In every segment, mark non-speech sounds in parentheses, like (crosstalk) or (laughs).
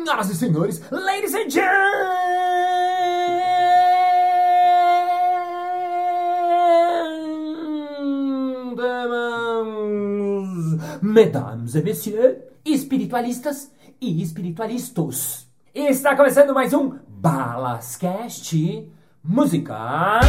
Senhoras e senhores, ladies and gentlemen, mesdames et messieurs, espiritualistas e espiritualistas. Está começando mais um Balascast Música.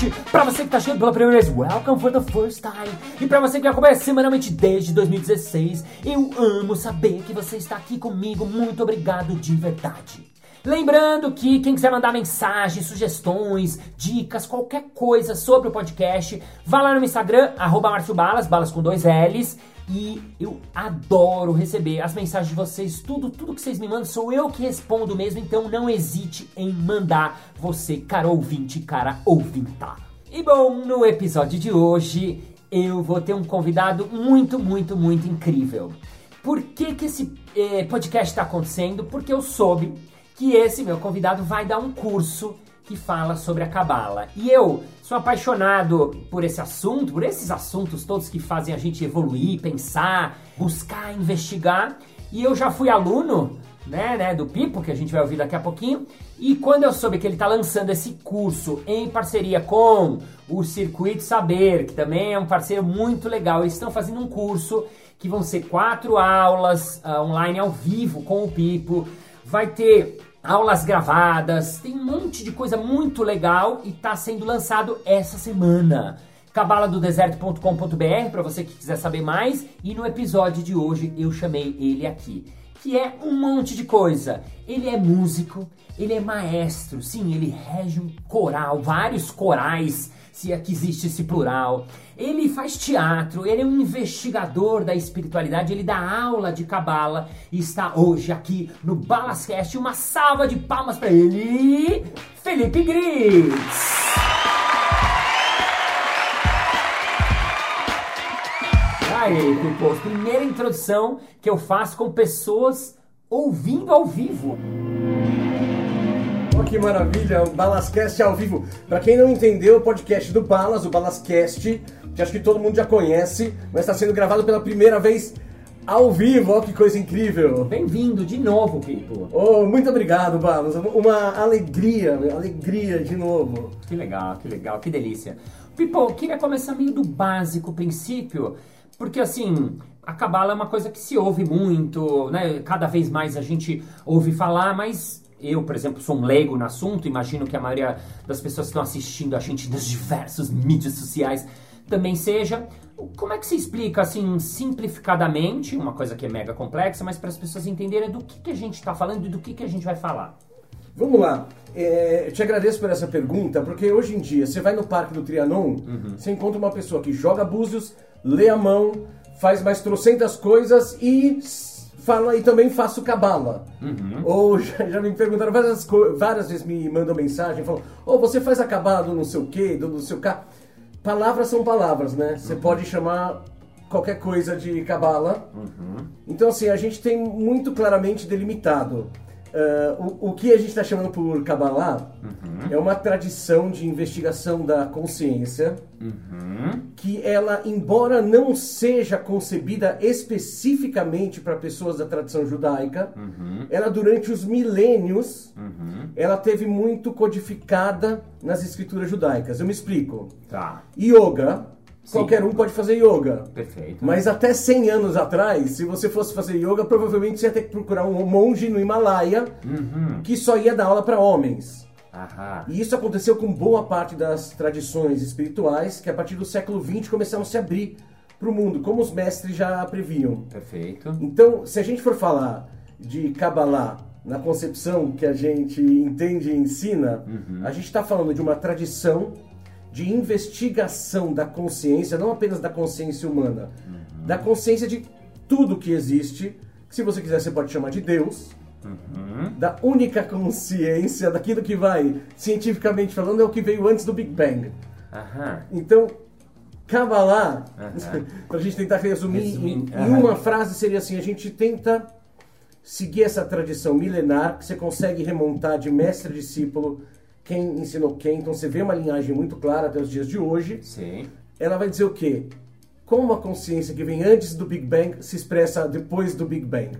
A Balascast! Pra você que tá chegando pela primeira vez, welcome for the first time! E pra você que acompanha semanalmente desde 2016, eu amo saber que você está aqui comigo. Muito obrigado de verdade! Lembrando que quem quiser mandar mensagens, sugestões, dicas, qualquer coisa sobre o podcast, vá lá no Instagram, arroba Balas, balas com dois L's. E eu adoro receber as mensagens de vocês, tudo, tudo que vocês me mandam, sou eu que respondo mesmo, então não hesite em mandar você, cara ouvinte, cara ouvinta. E bom, no episódio de hoje eu vou ter um convidado muito, muito, muito incrível. Por que, que esse eh, podcast está acontecendo? Porque eu soube que esse meu convidado vai dar um curso que fala sobre a cabala. E eu sou apaixonado por esse assunto, por esses assuntos todos que fazem a gente evoluir, pensar, buscar, investigar. E eu já fui aluno, né, né, do Pipo, que a gente vai ouvir daqui a pouquinho. E quando eu soube que ele está lançando esse curso em parceria com o Circuito Saber, que também é um parceiro muito legal, eles estão fazendo um curso que vão ser quatro aulas uh, online ao vivo com o Pipo. Vai ter aulas gravadas, tem um monte de coisa muito legal e está sendo lançado essa semana. cabaladodeserto.com.br para você que quiser saber mais e no episódio de hoje eu chamei ele aqui, que é um monte de coisa. Ele é músico, ele é maestro, sim, ele rege um coral, vários corais, se é que existe esse plural. Ele faz teatro, ele é um investigador da espiritualidade, ele dá aula de cabala e está hoje aqui no Balascast. Uma salva de palmas para ele, Felipe Gritz. Aí, Pipos, primeira introdução que eu faço com pessoas ouvindo ao vivo. Que maravilha, o Balascast ao vivo. Para quem não entendeu, o podcast do Balas, o Balascast, que acho que todo mundo já conhece, mas está sendo gravado pela primeira vez ao vivo. Oh, que coisa incrível. Bem-vindo de novo, Pipo. Oh, muito obrigado, Balas. Uma alegria, alegria de novo. Que legal, que legal, que delícia. Pipo, eu queria começar meio do básico princípio, porque assim, a cabala é uma coisa que se ouve muito, né? Cada vez mais a gente ouve falar, mas eu, por exemplo, sou um leigo no assunto, imagino que a maioria das pessoas que estão assistindo a gente nas (laughs) diversas mídias sociais também seja. Como é que se explica, assim, simplificadamente, uma coisa que é mega complexa, mas para as pessoas entenderem do que, que a gente está falando e do que, que a gente vai falar? Vamos lá. É, eu te agradeço por essa pergunta, porque hoje em dia, você vai no Parque do Trianon, Uhum. você encontra uma pessoa que joga búzios, lê a mão, faz mais trocentas coisas e fala e também faço cabala. Uhum. Ou (laughs) já, já me perguntaram várias, várias vezes, me mandam mensagem, falam, ou você faz a cabala do não sei o que, do não sei o que. Palavras são palavras, né? Você pode chamar qualquer coisa de cabala. Então, assim, a gente tem muito claramente delimitado. Ah, o, o que a gente está chamando por Kabbalah é uma tradição de investigação da consciência que ela, embora não seja concebida especificamente para pessoas da tradição judaica, ela durante os milênios ela teve muito codificada nas escrituras judaicas. Eu me explico. Tá, Yoga, Sim. qualquer um pode fazer yoga. perfeito. Mas até 100 anos atrás, se você fosse fazer yoga, provavelmente você ia ter que procurar um monge no Himalaia Uhum. que só ia dar aula para homens. Aham. E isso aconteceu com boa parte das tradições espirituais que a partir do século XX começaram a se abrir para o mundo, como os mestres já previam. Perfeito. Então, se a gente for falar de Kabbalah na concepção que a gente entende e ensina, a gente está falando de uma tradição de investigação da consciência, não apenas da consciência humana, da consciência de tudo que existe. que Se você quiser, você pode chamar de Deus. Da única consciência, daquilo que vai, cientificamente falando, é o que veio antes do Big Bang. Aham. Então, Kabbalah, Aham. (laughs) pra gente tentar resumir Resumir, em, uma frase, seria assim: a gente tenta seguir essa tradição milenar que você consegue remontar de mestre a discípulo, quem ensinou quem. Então você vê uma linhagem muito clara até os dias de hoje. Sim. Ela vai dizer o quê? Como a consciência que vem antes do Big Bang se expressa depois do Big Bang.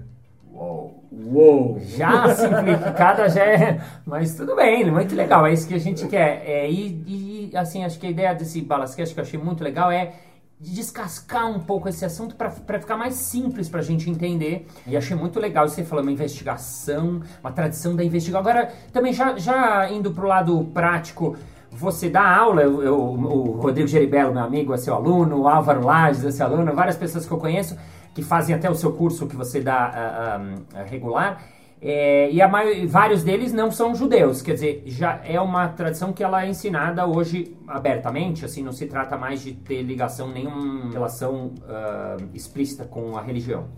Uou. Uou! Já simplificada já é. Mas tudo bem, muito legal. É isso que a gente quer. É, e, e, assim, acho que a ideia desse Balascast que eu achei muito legal é de descascar um pouco esse assunto para ficar mais simples para a gente entender. E achei muito legal você falou uma investigação, uma tradição da investigação. Agora, também já, já indo para o lado prático, você dá aula, eu, eu- o Rodrigo Geribello, meu amigo, é seu aluno, o Álvaro Lages é seu aluno, várias pessoas que eu conheço que fazem até o seu curso que você dá ah, regular. É, e vários deles não são judeus, quer dizer, já é uma tradição que ela é ensinada hoje abertamente, assim, não se trata mais de ter ligação, nenhuma relação ah, explícita com a religião.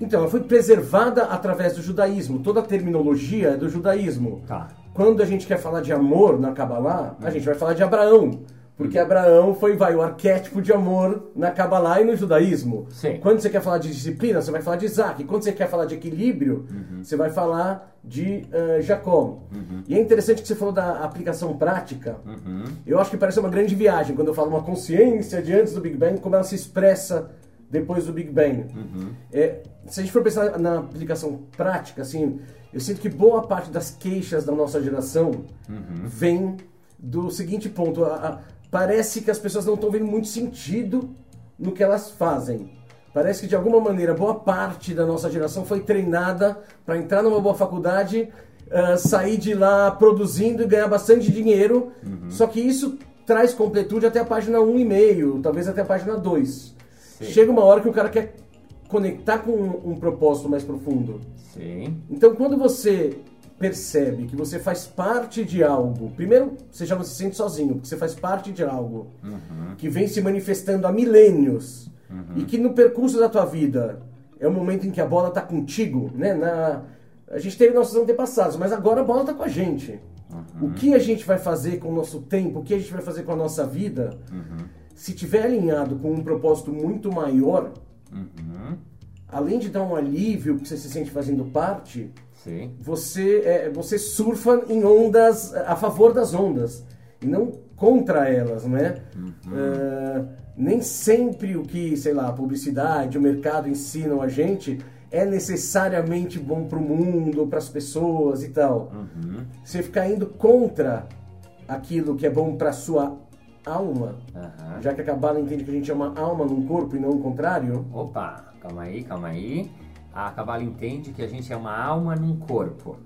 Então, ela foi preservada através do judaísmo. Toda a terminologia é do judaísmo. Tá. Quando a gente quer falar de amor na Kabbalah, a gente vai falar de Abraão. Porque Abraão foi, vai, o arquétipo de amor na Kabbalah e no judaísmo. Sim. Quando você quer falar de disciplina, você vai falar de Isaac. Quando você quer falar de equilíbrio, você vai falar de eh, Jacó. E é interessante que você falou da aplicação prática. Eu acho que parece uma grande viagem quando eu falo uma consciência de antes do Big Bang, como ela se expressa depois do Big Bang. É, se a gente for pensar na aplicação prática, assim, eu sinto que boa parte das queixas da nossa geração vem do seguinte ponto: a- a- parece que as pessoas não estão vendo muito sentido no que elas fazem. Parece que de alguma maneira boa parte da nossa geração foi treinada para entrar numa boa faculdade, ah, sair de lá produzindo e ganhar bastante dinheiro. Só que isso traz completude até a página 1,5, talvez até a página 2. Sim. Chega uma hora que o cara quer conectar com um, um propósito mais profundo. Sim. Então, quando você percebe que você faz parte de algo, primeiro, você já não se sente sozinho, porque você faz parte de algo que vem se manifestando há milênios e que no percurso da tua vida é o momento em que a bola está contigo, né? Na, a gente teve nossos antepassados, mas agora a bola está com a gente. O que a gente vai fazer com o nosso tempo, o que a gente vai fazer com a nossa vida, se tiver alinhado com um propósito muito maior, além de dar um alívio que você se sente fazendo parte, Sim. você, é, você surfa em ondas, a favor das ondas, e não contra elas, né? É, nem sempre o que, sei lá, a publicidade, o mercado ensinam a gente é necessariamente bom para o mundo, para as pessoas e tal. Você ficar indo contra aquilo que é bom para sua alma, Aham. já que a Kabbalah entende que a gente é uma alma num corpo e não o contrário, Opa, calma aí, calma aí. A Cabala entende que a gente é uma alma num corpo.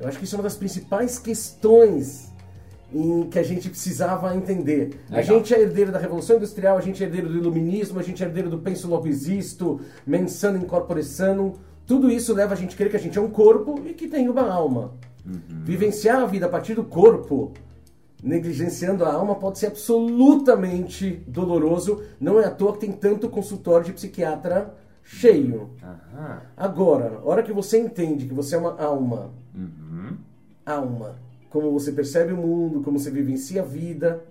Eu acho que isso é uma das principais questões em que a gente precisava entender. A Legal. gente é herdeiro da Revolução Industrial, a gente é herdeiro do Iluminismo, a gente é herdeiro do Penso Logo Existo, Mensano Incorpore Sanum. Tudo isso leva a gente a crer que a gente é um corpo e que tem uma alma. Vivenciar a vida a partir do corpo, negligenciando a alma, pode ser absolutamente doloroso. Não é à toa que tem tanto consultório de psiquiatra cheio. Agora, a hora que você entende que você é uma alma, alma, como você percebe o mundo, como você vivencia a vida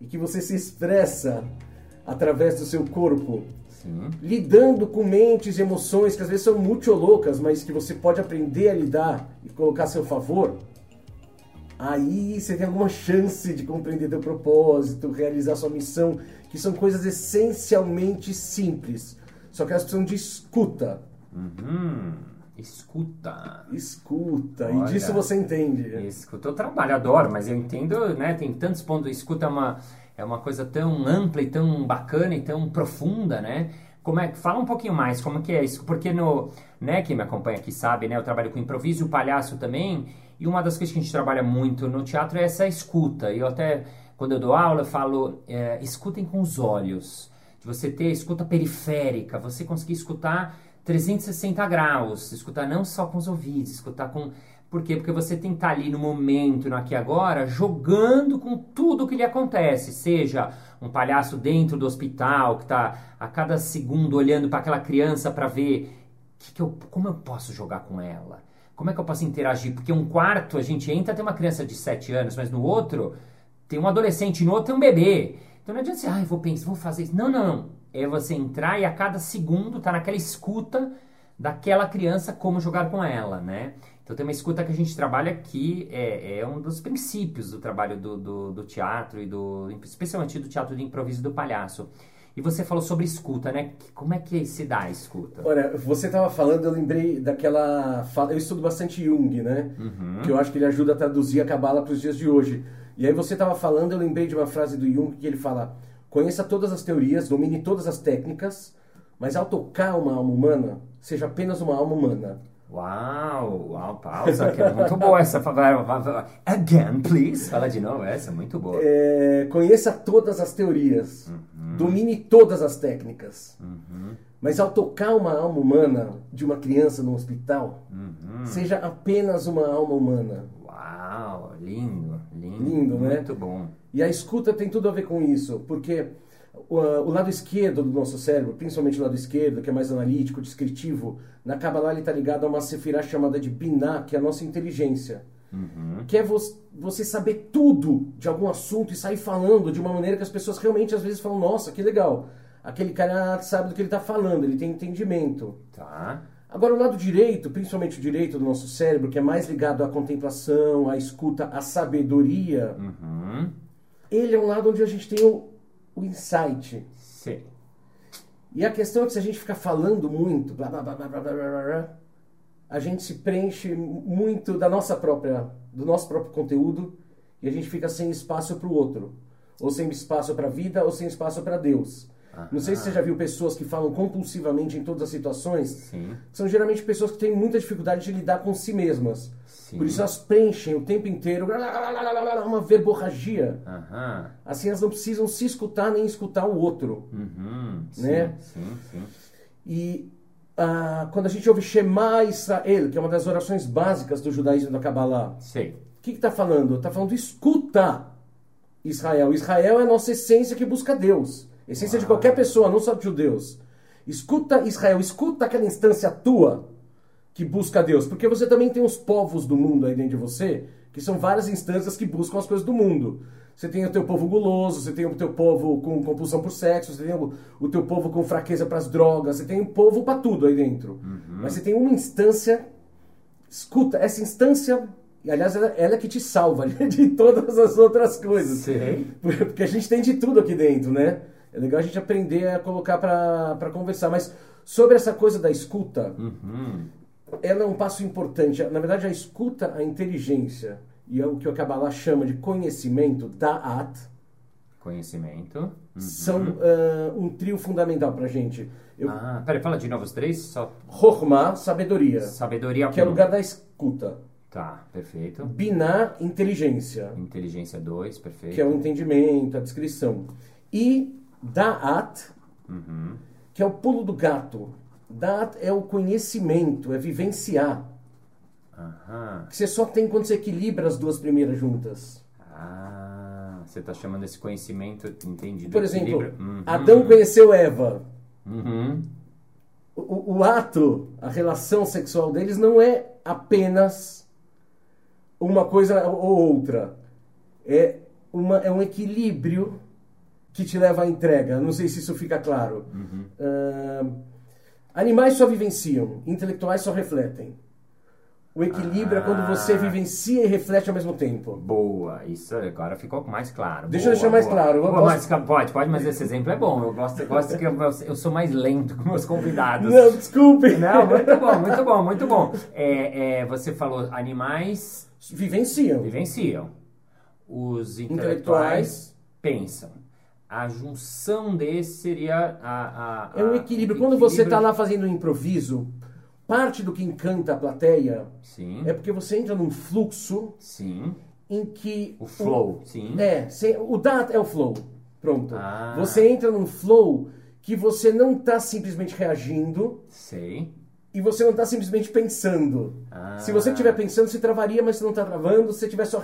e que você se expressa através do seu corpo, Sim. lidando com mentes e emoções que às vezes são muito loucas, mas que você pode aprender a lidar e colocar a seu favor, aí você tem alguma chance de compreender teu propósito, realizar sua missão, que são coisas essencialmente simples, só que elas precisam de escuta. Uhum. Escuta. Escuta, Olha. e disso você entende. Escuta, eu trabalho, adoro, mas eu entendo, né? Tem tantos pontos. Escuta é uma, é uma coisa tão ampla e tão bacana e tão profunda, né? Como é, fala um pouquinho mais, como que é isso? Porque no, né, quem me acompanha aqui sabe, né? Eu trabalho com improviso e o palhaço também. E uma das coisas que a gente trabalha muito no teatro é essa escuta. E eu até, quando eu dou aula, eu falo, é, escutem com os olhos. De você ter escuta periférica, você conseguir escutar 360 graus, escutar não só com os ouvidos, escutar com. Por quê? Porque você tem que estar ali no momento, no aqui e agora, jogando com tudo o que lhe acontece. Seja um palhaço dentro do hospital, que está a cada segundo olhando para aquela criança para ver que que eu, como eu posso jogar com ela. Como é que eu posso interagir? Porque um quarto a gente entra, tem uma criança de 7 anos, mas no outro tem um adolescente, no outro tem um bebê. Então não adianta você, ah, eu vou pensar, vou fazer isso. Não, não, não. É você entrar e a cada segundo tá naquela escuta daquela criança como jogar com ela, né? Então tem uma escuta que a gente trabalha aqui, é, é um dos princípios do trabalho do, do, do, teatro e do. especialmente do teatro de improviso do palhaço. E você falou sobre escuta, né? Como é que se dá a escuta? Olha, você estava falando, eu lembrei daquela fala. Eu estudo bastante Jung, né? Uhum. Que eu acho que ele ajuda a traduzir a cabala para os dias de hoje. E aí você estava falando, eu lembrei de uma frase do Jung que ele fala: conheça todas as teorias, domine todas as técnicas, mas ao tocar uma alma humana, seja apenas uma alma humana. Uau, uau, pausa, que é muito boa essa. Again, please. Fala de novo, essa é muito boa. É, conheça todas as teorias, uhum. domine todas as técnicas. Uhum. Mas ao tocar uma alma humana de uma criança no hospital, uhum. seja apenas uma alma humana. Uau, lindo, lindo. Lindo, né? Muito bom. E a escuta tem tudo a ver com isso, porque o, o, lado esquerdo do nosso cérebro, principalmente o lado esquerdo, que é mais analítico, descritivo, na Kabbalah ele está ligado a uma sefirá chamada de Binah, que é a nossa inteligência. Uhum. Que é vo você saber tudo de algum assunto e sair falando de uma maneira que as pessoas realmente às vezes falam, nossa, que legal. Aquele cara sabe do que ele está falando, ele tem entendimento. Tá. Agora, o lado direito, principalmente o direito do nosso cérebro, que é mais ligado à contemplação, à escuta, à sabedoria, uhum. ele é um lado onde a gente tem o, o insight. Sim. E a questão é que se a gente ficar falando muito, blá, blá, blá, blá, blá, blá, blá, a gente se preenche muito da nossa própria, do nosso próprio conteúdo e a gente fica sem espaço para o outro. Ou sem espaço para a vida, ou sem espaço para Deus. Não sei se você já viu pessoas que falam compulsivamente em todas as situações. Sim. São geralmente pessoas que têm muita dificuldade de lidar com si mesmas. Sim. Por isso elas preenchem o tempo inteiro uma verborragia. Assim elas não precisam se escutar nem escutar o outro. Uhum. Né? Sim, sim, sim. E ah, quando a gente ouve Shema Israel, que é uma das orações básicas do judaísmo da Kabbalah, Sei. o que está falando? Está falando escuta Israel. Israel é a nossa essência que busca Deus. Essência Uau. de qualquer pessoa, não só de judeus. Escuta Israel, escuta aquela instância tua que busca Deus, porque você também tem os povos do mundo aí dentro de você, que são várias instâncias que buscam as coisas do mundo. Você tem o teu povo guloso, você tem o teu povo com compulsão por sexo, você tem o, o teu povo com fraqueza para as drogas, você tem o povo para tudo aí dentro. Uhum. Mas você tem uma instância, escuta, essa instância, e aliás, ela, ela é que te salva (laughs) de todas as outras coisas. Sim. Porque a gente tem de tudo aqui dentro, né? É legal a gente aprender a colocar para conversar. Mas sobre essa coisa da escuta, uhum ela é um passo importante. Na verdade, a escuta, a inteligência e é o que o Kabbalah chama de conhecimento, da'at, conhecimento, uhum. são uh, um trio fundamental para gente. Eu... Ah, peraí, fala de novo os três. Só... Chokhmah, sabedoria. Sabedoria. Que é o lugar da escuta. Tá, perfeito. Binah, inteligência. Inteligência 2, perfeito. Que é o entendimento, a descrição. E Da'at, uhum. que é o pulo do gato. Da'at é o conhecimento, é vivenciar. Aham. Que você só tem quando você equilibra as duas primeiras juntas. Ah, você está chamando esse conhecimento, entendido. Por exemplo, uhum. Adão conheceu Eva. Uhum. O, o, ato, a relação sexual deles não é apenas uma coisa ou outra. É, uma, é um equilíbrio que te leva à entrega. Não sei se isso fica claro. Uhum. Uh, Animais só vivenciam, intelectuais só refletem. O equilíbrio ah, é quando você ah. vivencia e reflete ao mesmo tempo. Boa, isso agora ficou mais claro. Deixa boa, eu deixar mais boa. claro. Boa, posso... mas, pode, pode, mas esse exemplo é bom. Eu gosto, eu gosto que eu, eu, sou mais lento com meus convidados. Não, desculpe. Não, muito bom, muito bom, muito bom. É, é, você falou animais vivenciam. Vivenciam. Os intelectuais, intelectuais pensam a junção desse seria a. a é um equilíbrio. Quando você está lá fazendo um improviso, parte do que encanta a plateia sim. é porque você entra num fluxo sim. em que. O flow, o, sim. É, o data é o flow. Pronto. Ah. Você entra num flow que você não está simplesmente reagindo. Sei e você não está simplesmente pensando. Ah. Se você estiver pensando, você travaria, mas você não está travando. Se você estiver só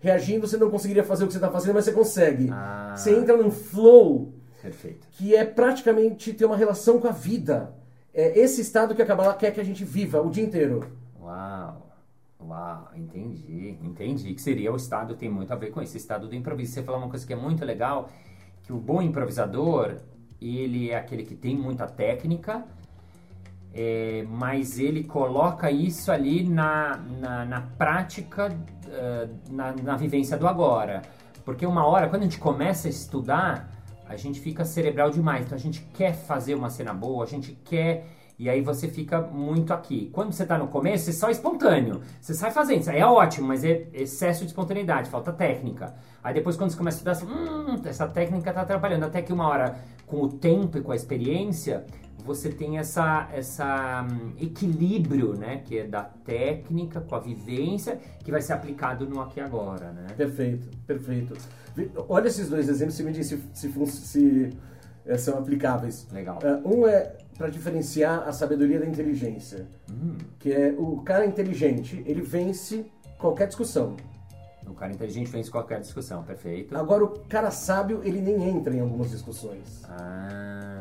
reagindo, você não conseguiria fazer o que você está fazendo, mas você consegue. Ah. Você entra num flow Perfeito. que é praticamente ter uma relação com a vida. É esse estado que a Kabbalah quer que a gente viva o dia inteiro. Uau! Uau, entendi, entendi. Que seria o estado, tem muito a ver com esse estado do improviso. Você falou uma coisa que é muito legal, que o bom improvisador, ele é aquele que tem muita técnica, é, mas ele coloca isso ali na, na, na prática, uh, na, na vivência do agora. Porque uma hora, quando a gente começa a estudar, a gente fica cerebral demais. Então a gente quer fazer uma cena boa, a gente quer. E aí você fica muito aqui. Quando você está no começo, é só espontâneo. Você sai fazendo, é ótimo, mas é excesso de espontaneidade, falta técnica. Aí depois quando você começa a estudar, você, hum, essa técnica está atrapalhando. Até que uma hora, com o tempo e com a experiência, você tem essa, essa um, equilíbrio, né? Que é da técnica com a vivência, que vai ser aplicado no aqui e agora, né? Perfeito, perfeito. Olha esses dois exemplos e me diz se, se, se, se é, são aplicáveis. Legal. Uh, um é para diferenciar a sabedoria da inteligência, hum. que é o cara inteligente, ele vence qualquer discussão. O cara inteligente vence qualquer discussão, perfeito. Agora, o cara sábio, ele nem entra em algumas discussões. Ah...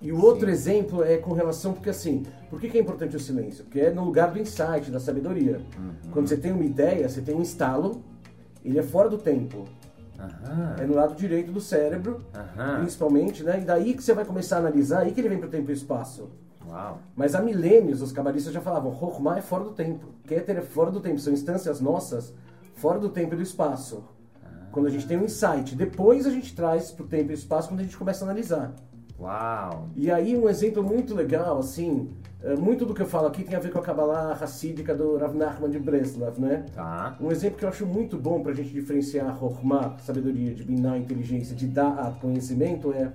E o outro exemplo é com relação, porque assim, por que, que, é importante o silêncio? Porque é no lugar do insight, da sabedoria. Uhum. Quando você tem uma ideia, você tem um estalo, ele é fora do tempo. Uhum. É no lado direito do cérebro, uhum. principalmente, né? E daí que você vai começar a analisar, aí que ele vem para o tempo e espaço. Uau. Mas há milênios os cabalistas já falavam, Rokhmah é fora do tempo, Keter é fora do tempo, são instâncias nossas fora do tempo e do espaço. Ah. Quando a gente tem um insight, depois a gente traz para o tempo e espaço quando a gente começa a analisar. Uau! E aí um exemplo muito legal, assim, é, muito do que eu falo aqui tem a ver com a Kabbalah Hassídica do Rav Nachman de Breslav, né? Tá. Um exemplo que eu acho muito bom para a gente diferenciar Chokhmah, sabedoria, de Binah, inteligência, de Da'at, conhecimento, é...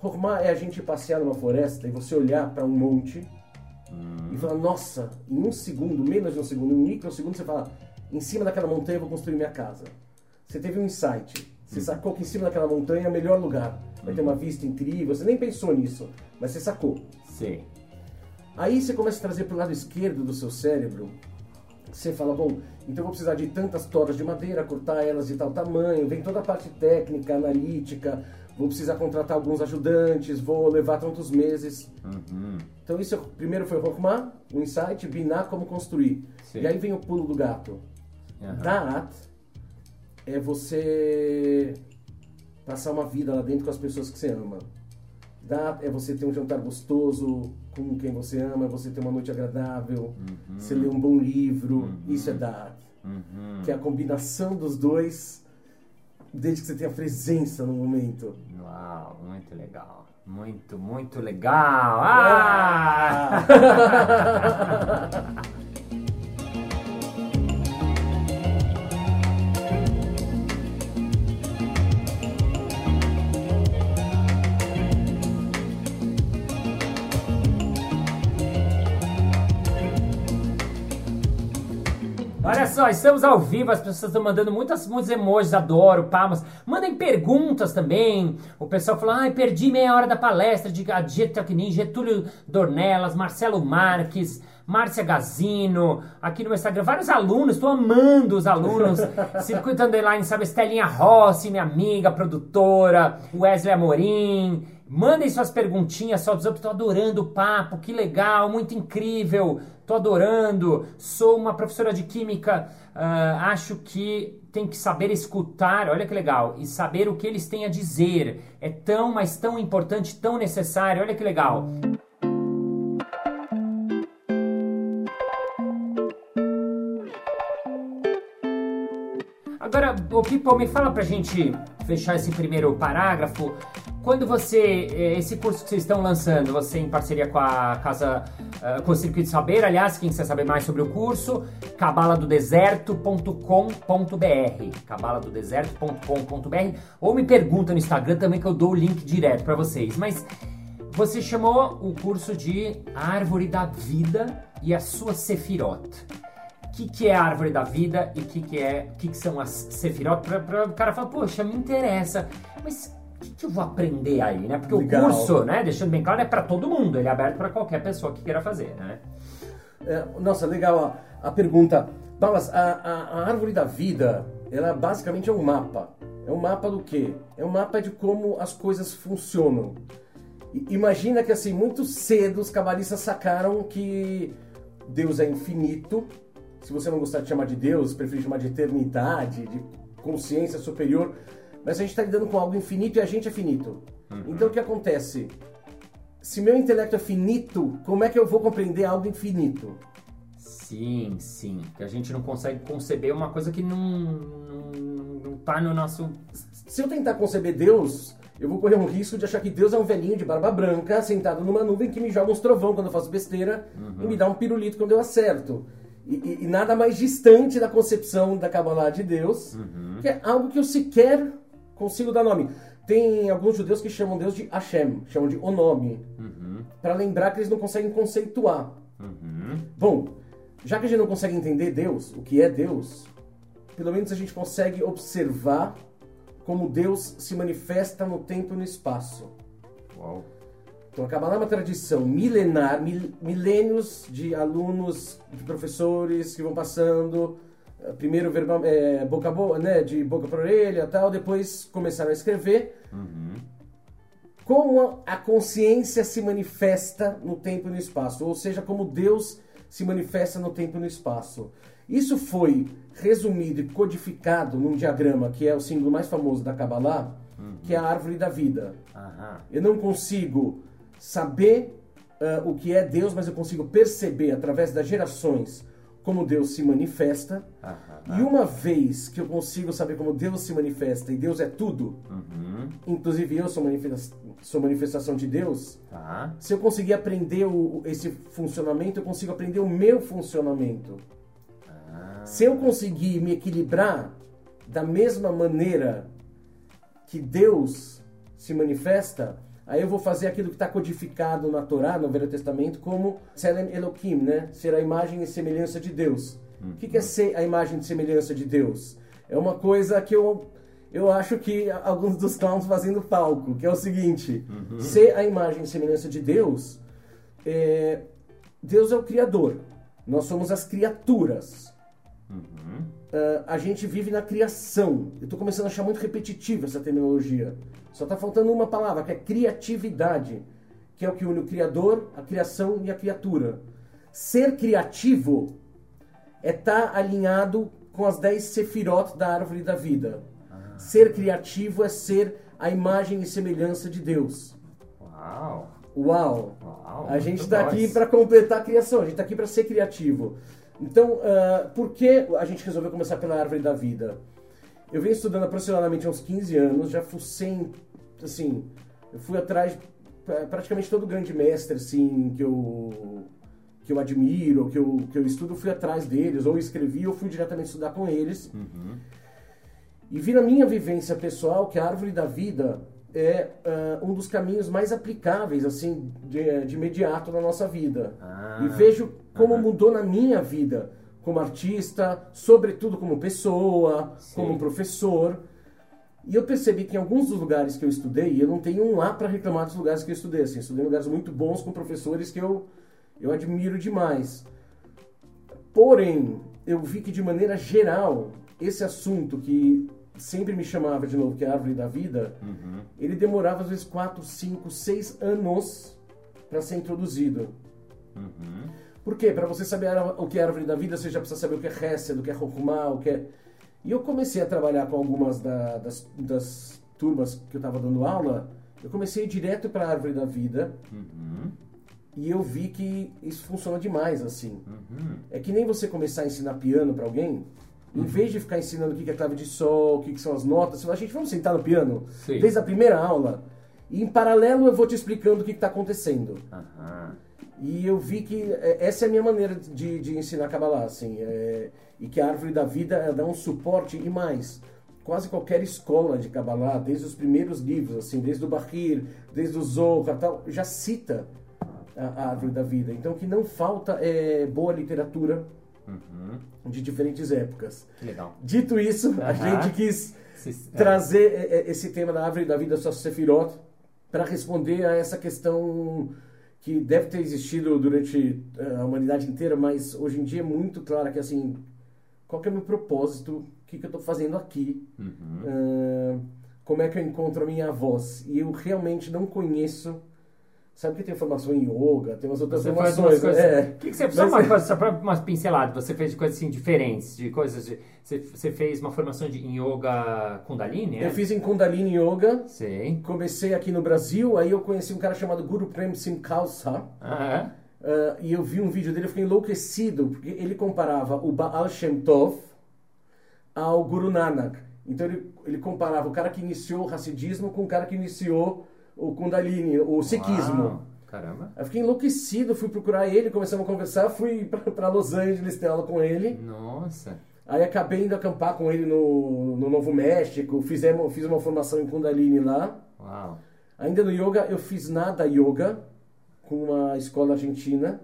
Chokhmah é a gente passear numa floresta e você olhar para um monte hum. e falar, nossa, em um segundo, menos de um segundo, em um microsegundo, você fala, em cima daquela montanha eu vou construir minha casa. Você teve um insight, você hum. sacou que em cima daquela montanha é o melhor lugar vai ter uma vista incrível. Você nem pensou nisso, mas você sacou. Sim. Aí você começa a trazer para o lado esquerdo do seu cérebro. Você fala, bom, então eu vou precisar de tantas toras de madeira, cortar elas de tal tamanho, vem toda a parte técnica, analítica, vou precisar contratar alguns ajudantes, vou levar tantos meses. Uhum. Então isso primeiro foi o Rokhmah, o insight, Binah, como construir. Sim. E aí vem o pulo do gato. Uhum. É você passar uma vida lá dentro com as pessoas que você ama. Dá, é você ter um jantar gostoso com quem você ama, é você ter uma noite agradável, uhum. você ler um bom livro, uhum. isso é dar. Uhum. Que é a combinação dos dois, desde que você tenha presença no momento. Uau, muito legal. Muito, muito legal. Ah! (laughs) só, estamos ao vivo, as pessoas estão mandando muitas, muitos emojis, adoro, palmas. Mandem perguntas também. O pessoal falou, ai, perdi meia hora da palestra de Adjet Tecnin, Getúlio Dornelas, Marcelo Marques, Márcia Gazino, aqui no meu Instagram, vários alunos, estou amando os alunos. (laughs) Circuito Underline, sabe, Estelinha Rossi, minha amiga, produtora, Wesley Amorim, Mandem suas perguntinhas, só dizer, tô adorando o papo, que legal, muito incrível, tô adorando. Sou uma professora de química, uh, acho que tem que saber escutar, olha que legal, e saber o que eles têm a dizer. É tão, mas tão importante, tão necessário, olha que legal. Agora, o Pipo, me fala pra gente fechar esse primeiro parágrafo. Quando você, eh, esse curso que vocês estão lançando, você em parceria com a casa, uh, com o Circuito Saber, aliás, quem quiser saber mais sobre o curso, cabaladodeserto.com.br, cabaladodeserto.com.br, ou me pergunta no Instagram também que eu dou o link direto para vocês. Mas você chamou o curso de Árvore da Vida e a sua Sefirot. O que, que é a árvore da vida e o que, que, é, que, que são as Sefirot? Para o cara falar, poxa, me interessa, mas que, que eu vou aprender aí, né? Porque Legal. o curso, né, deixando bem claro, é para todo mundo, ele é aberto para qualquer pessoa que queira fazer, né? É, nossa, legal a, a pergunta. Balas, a, a, a, árvore da vida, ela basicamente é um mapa. É um mapa do quê? É um mapa de como as coisas funcionam. Imagina que assim, muito cedo os cabalistas sacaram que Deus é infinito. Se você não gostar de chamar de Deus, prefere chamar de eternidade, de consciência superior mas a gente está lidando com algo infinito e a gente é finito. Então o que acontece? Se meu intelecto é finito, como é que eu vou compreender algo infinito? Sim, sim. Que a gente não consegue conceber uma coisa que não, não, não tá no nosso. Se eu tentar conceber Deus, eu vou correr um risco de achar que Deus é um velhinho de barba branca, sentado numa nuvem que me joga uns trovão quando eu faço besteira e me dá um pirulito quando eu acerto. E, e- e nada mais distante da concepção da Kabbalah de Deus, que é algo que eu sequer consigo dar nome. Tem alguns judeus que chamam Deus de Hashem, chamam de Onome, para lembrar que eles não conseguem conceituar. Uhum. Bom, já que a gente não consegue entender Deus, o que é Deus, pelo menos a gente consegue observar como Deus se manifesta no tempo e no espaço. Uau. Então, a Kabbalah é uma tradição milenar, mil, milênios de alunos, de professores que vão passando, eh, primeiro verba, eh, boca a boca, né, de boca para orelha tal, depois começaram a escrever. Como a consciência se manifesta no tempo e no espaço, ou seja, como Deus se manifesta no tempo e no espaço. Isso foi resumido e codificado num diagrama que é o símbolo mais famoso da Kabbalah, que é a árvore da vida. Aham. Eu não consigo saber ah, o que é Deus, mas eu consigo perceber através das gerações como Deus se manifesta. Aham. E uma vez que eu consigo saber como Deus se manifesta e Deus é tudo, Uhum. inclusive eu sou, manifesta- sou manifestação de Deus, Tá. se eu conseguir aprender o- esse funcionamento, eu consigo aprender o meu funcionamento. Ah. Se eu conseguir me equilibrar da mesma maneira que Deus se manifesta, aí eu vou fazer aquilo que está codificado na Torá, no Velho Testamento, como Selem Elohim, né? Ser a imagem e semelhança de Deus. O que é ser a imagem e semelhança de Deus? É uma coisa que eu, eu acho que alguns dos clowns fazem no palco, que é o seguinte: ser a imagem e semelhança de Deus, é, Deus é o Criador. Nós somos as criaturas. Ah, a gente vive na criação. Eu estou começando a achar muito repetitiva essa terminologia. Só está faltando uma palavra, que é criatividade, que é o que une o Criador, a criação e a criatura. Ser criativo é estar alinhado com as 10 sefirot da árvore da vida. Ser criativo é ser a imagem e semelhança de Deus. Uau. Uau! Uau. A gente está aqui para completar a criação, a gente está aqui para ser criativo. Então, ah, por que a gente resolveu começar pela árvore da vida? Eu venho estudando aproximadamente há uns 15 anos, já fucei, assim, eu fui atrás pra- praticamente todo grande mestre, assim, que eu que eu admiro, que eu, que eu estudo, eu fui atrás deles, ou escrevi, ou fui diretamente estudar com eles. E vi na minha vivência pessoal que a árvore da vida é ah, um dos caminhos mais aplicáveis, assim, de, de imediato na nossa vida. Ah, e vejo como mudou na minha vida, como artista, sobretudo como pessoa, Sim. como professor. E eu percebi que em alguns dos lugares que eu estudei, eu não tenho um lá para reclamar dos lugares que eu estudei. Assim, eu estudei em lugares muito bons com professores que eu, eu admiro demais. Porém, eu vi que de maneira geral, esse assunto que sempre me chamava de novo, que é a árvore da vida, Uhum. ele demorava às vezes 4, 5, 6 anos para ser introduzido. Uhum. Por quê? Para você saber a- o que é árvore da vida, você já precisa saber o que é Hesed, o que é Rokumá, o que é... E eu comecei a trabalhar com algumas da- das, das turmas que eu estava dando aula, eu comecei direto para a árvore da vida Uhum. e eu vi que isso funciona demais, assim. Uhum. É que nem você começar a ensinar piano para alguém, em vez de ficar ensinando o que é clave de sol, o que são as notas, fala, gente, vamos sentar no piano Sim. desde a primeira aula e em paralelo eu vou te explicando o que está acontecendo. Aham. E eu vi que é, essa é a minha maneira de, de ensinar Kabbalah, assim, é, e que a árvore da vida dá um suporte e mais. Quase qualquer escola de Kabbalah, desde os primeiros livros, assim, desde o Bahir, desde o Zohar, tal, já cita a, a árvore da vida. Então que não falta é boa literatura Uhum. de diferentes épocas. Legal. Dito isso, a Aham. gente quis Se- é. trazer é, é, esse tema da árvore da vida só Sefirot para responder a essa questão que deve ter existido durante eh, a humanidade inteira, mas hoje em dia é muito clara que assim, qual que é o meu propósito, o que, que eu estou fazendo aqui, Uhum. ah, como é que eu encontro a minha voz. E eu realmente não conheço Sabe que tem formação em yoga, tem umas outras Você formações. coisas. é. Que, que você só Mas- uma, (laughs) coisa, só umas pinceladas, você fez de coisas assim diferentes, de coisas de. Você, você fez uma formação de, em yoga Kundalini, é? Eu fiz em Kundalini Yoga, Sei. comecei aqui no Brasil, aí eu conheci um cara chamado Guru Prem Singh Khalsa. Ah, ah, e eu vi um vídeo dele, eu fiquei enlouquecido, porque ele comparava o Baal Shem Tov ao Guru Nanak. Então ele, ele comparava o cara que iniciou o Hassidismo com o cara que iniciou o Kundalini, o? Sikhismo. Uau, Caramba. Eu fiquei enlouquecido, fui procurar ele, começamos a conversar, fui (laughs) pra- pra Los Angeles ter aula com ele. Nossa. Aí acabei indo acampar com ele no, no Novo México, fizemos, fiz uma formação em Kundalini lá. Uau. Ainda no yoga, eu fiz nada yoga com uma escola argentina.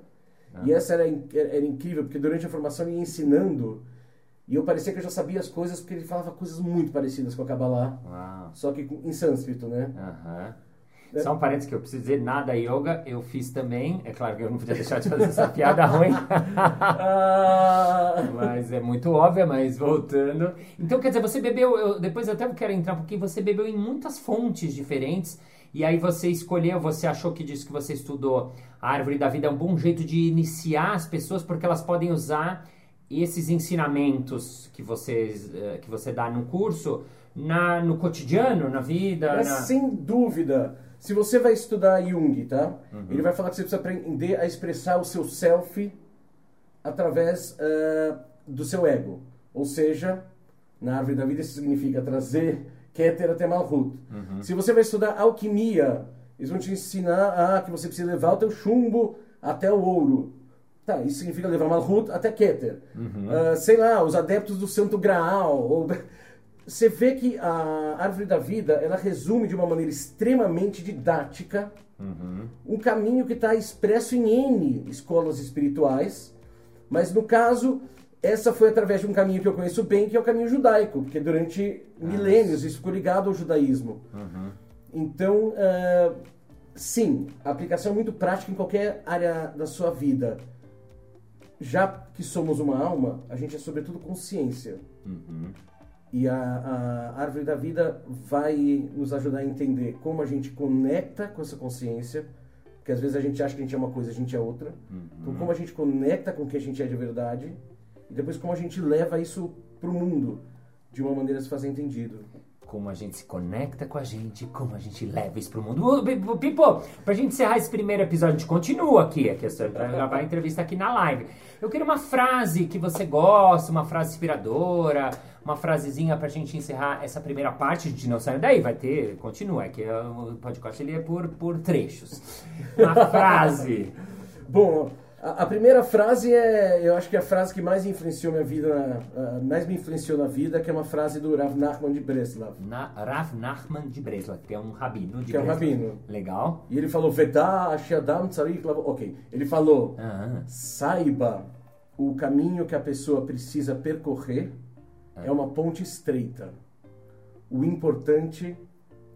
Ah. E essa era, era incrível, porque durante a formação ele ia ensinando. E eu parecia que eu já sabia as coisas, porque ele falava coisas muito parecidas com a Kabbalah. Uau. Só que em sânscrito, né? Aham. É. Só um parênteses que eu preciso dizer, nada yoga, eu fiz também. É claro que eu não podia deixar de fazer essa piada ruim. Ah, Mas é muito óbvia, mas voltando. Então, quer dizer, você bebeu, eu, depois eu até quero entrar um pouquinho, você bebeu em muitas fontes diferentes, e aí você escolheu, você achou que disse que você estudou a árvore da vida é um bom jeito de iniciar as pessoas, porque elas podem usar esses ensinamentos que, vocês, eh, que você dá no curso na, no cotidiano, na vida. Mas na... sem dúvida, se você vai estudar Jung, tá? Uhum. Ele vai falar que você precisa aprender a expressar o seu self através ah, do seu ego. Ou seja, na árvore da vida isso significa trazer Keter até Malhut. Uhum. Se você vai estudar alquimia, eles vão te ensinar ah, que você precisa levar o teu chumbo até o ouro. Tá, isso significa levar Malhut até Keter. Uhum. Ah, sei lá, os adeptos do Santo Graal. Ou... (laughs) Você vê que a árvore da vida, ela resume de uma maneira extremamente didática Uhum. um caminho que está expresso em N escolas espirituais, mas no caso, essa foi através de um caminho que eu conheço bem, que é o caminho judaico, porque durante milênios isso ficou ligado ao judaísmo. Uhum. Então, ah, sim, a aplicação é muito prática em qualquer área da sua vida. Já que somos uma alma, a gente é sobretudo consciência. Uhum. E a, a árvore da vida vai nos ajudar a entender como a gente conecta com essa consciência, porque às vezes a gente acha que a gente é uma coisa, a gente é outra. Então, como a gente conecta com o que a gente é de verdade, e depois como a gente leva isso pro mundo de uma maneira a se fazer entendido. como a gente se conecta com a gente, como a gente leva isso pro mundo. Ô, Pipo, Pipo, pra gente encerrar esse primeiro episódio, a gente continua aqui, a questão de gravar a entrevista aqui na live. Eu queria uma frase que você gosta, uma frase inspiradora, uma frasezinha pra gente encerrar essa primeira parte, a não sai daí, vai ter, continua, é que o podcast ele é por, por trechos. Uma (laughs) frase. Bom, a, a primeira frase é, eu acho que é a frase que mais influenciou minha vida, ah, mais me influenciou na vida, que é uma frase do Rav Nachman de Breslav. Na, Rav Nachman de Breslav, que é um rabino de Que é um Breslav. rabino. Legal. E ele falou, Vedá, Ashadam, Tzarik, Lav-" Ok, ele falou, Ah, saiba o caminho que a pessoa precisa percorrer é. é. uma ponte estreita. O importante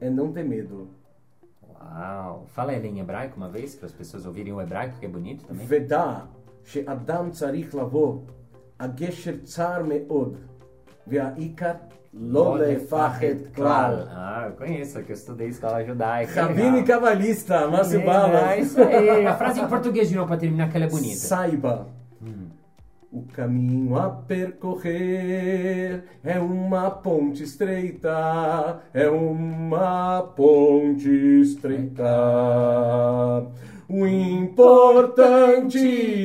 é não ter medo. Uau! Fala ele em hebraico uma vez, para as pessoas ouvirem o hebraico, que é bonito também. Vedá, Adam tzarich lavo, Gesher tzar meod, ve'aikar Lodefachet Klal. Ah, eu conheço, é que eu estudei escola judaica. Rabino cabalista, e é, Bala. É, isso aí. A frase em português de novo para terminar, que ela é bonita. Saiba o caminho a percorrer é uma ponte estreita, é uma ponte estreita. O importante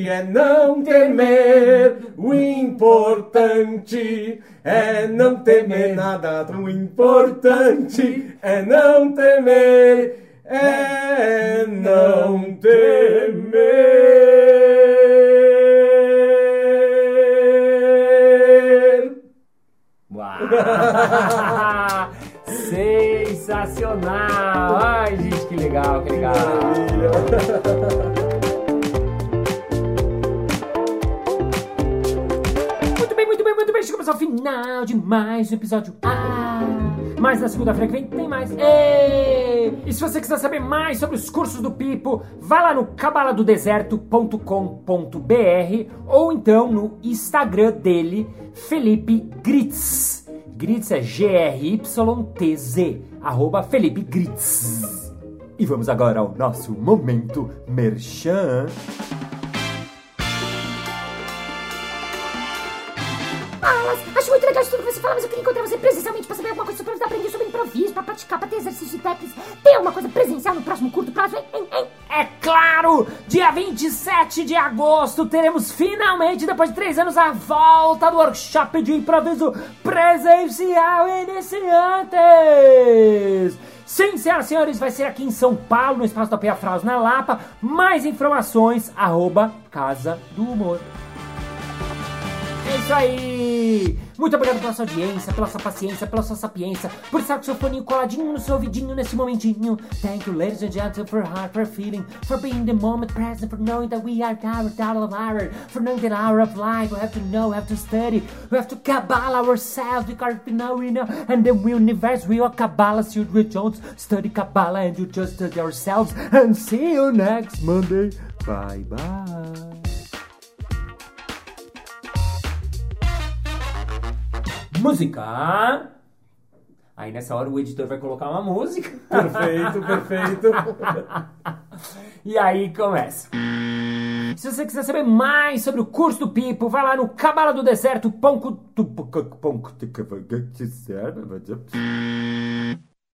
é não temer, o importante é não temer nada. O importante é não temer, é não temer. (laughs) Sensacional! Ai, gente, que legal, que legal! Muito bem, muito bem, muito bem. Chegamos ao final de mais um episódio. Ah, mas na segunda-feira que vem tem mais. Ei! E se você quiser saber mais sobre os cursos do Pipo, vá lá no cabaladodeserto.com.br ou então no Instagram dele, Felipe Gritz. Gritz é G-R-Y-T-Z, arroba Felipe Gritz. E vamos agora ao nosso momento merchan. Fala, mas eu queria encontrar você presencialmente pra saber alguma coisa sobre aprender sobre improviso, pra praticar, pra ter exercício de técnicas. Tem alguma coisa presencial no próximo curto prazo, hein? hein, hein? É claro! Dia 27 de agosto teremos finalmente, depois de três anos, a volta do workshop de improviso presencial iniciantes! Sim, senhoras e senhores, vai ser aqui em São Paulo, no Espaço da Pia Fraus, na Lapa. Mais informações, arroba Casa do Humor. É isso aí! Muito obrigado pela sua audiência, pela sua paciência, pela sua sapiência, por estar com seu fone coladinho no seu ouvidinho nesse momentinho. Thank you, ladies and gentlemen, for heart, for feeling, for being the moment present, for knowing that we are our dollar of hour, for knowing that hour of life, we have to know, we have to study, we have to cabal ourselves, because we know, we know, and the universe, are Kabbalah, student with Jones, study Kabbalah, and you just study yourselves, and see you next Monday. Bye bye. Música. Aí nessa hora o editor vai colocar uma música. Perfeito, perfeito. E aí começa. Se você quiser saber mais sobre o curso do Pipo, vai lá no Cabala do Deserto. Ponco,